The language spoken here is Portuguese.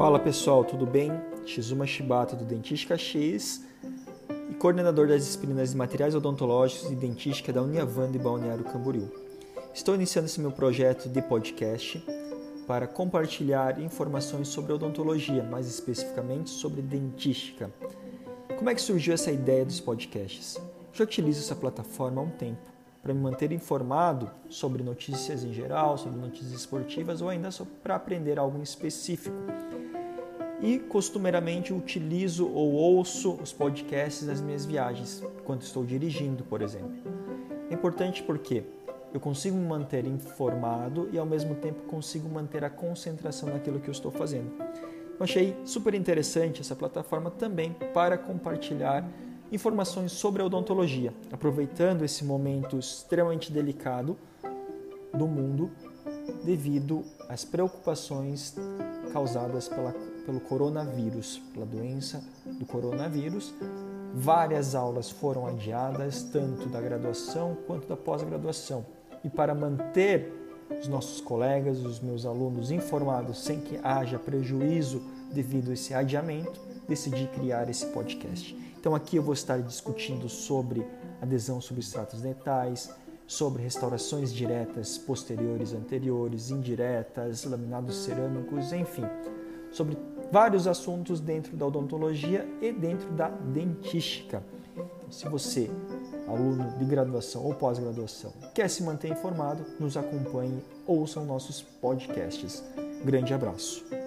Fala pessoal, tudo bem? Shizuma Shibata do Dentística X e coordenador das disciplinas de materiais odontológicos e dentística da Uniavan de Balneário Camboriú. Estou iniciando esse meu projeto de podcast para compartilhar informações sobre odontologia, mais especificamente sobre dentística. Como é que surgiu essa ideia dos podcasts? Já utilizo essa plataforma há um tempo para me manter informado sobre notícias em geral, sobre notícias esportivas ou ainda para aprender algo específico e costumeiramente utilizo ou ouço os podcasts das minhas viagens, quando estou dirigindo, por exemplo. É importante porque eu consigo me manter informado e ao mesmo tempo consigo manter a concentração naquilo que eu estou fazendo. Eu achei super interessante essa plataforma também para compartilhar informações sobre a odontologia, aproveitando esse momento extremamente delicado do mundo devido às preocupações causadas pela, pelo coronavírus, pela doença do coronavírus. Várias aulas foram adiadas, tanto da graduação quanto da pós-graduação. E para manter os nossos colegas, os meus alunos informados sem que haja prejuízo devido a esse adiamento, decidi criar esse podcast. Então aqui eu vou estar discutindo sobre adesão substratos dentais, sobre restaurações diretas posteriores, anteriores, indiretas, laminados cerâmicos, enfim, sobre vários assuntos dentro da odontologia e dentro da dentística. Se você, aluno de graduação ou pós-graduação, quer se manter informado, nos acompanhe, ouçam nossos podcasts. Grande abraço.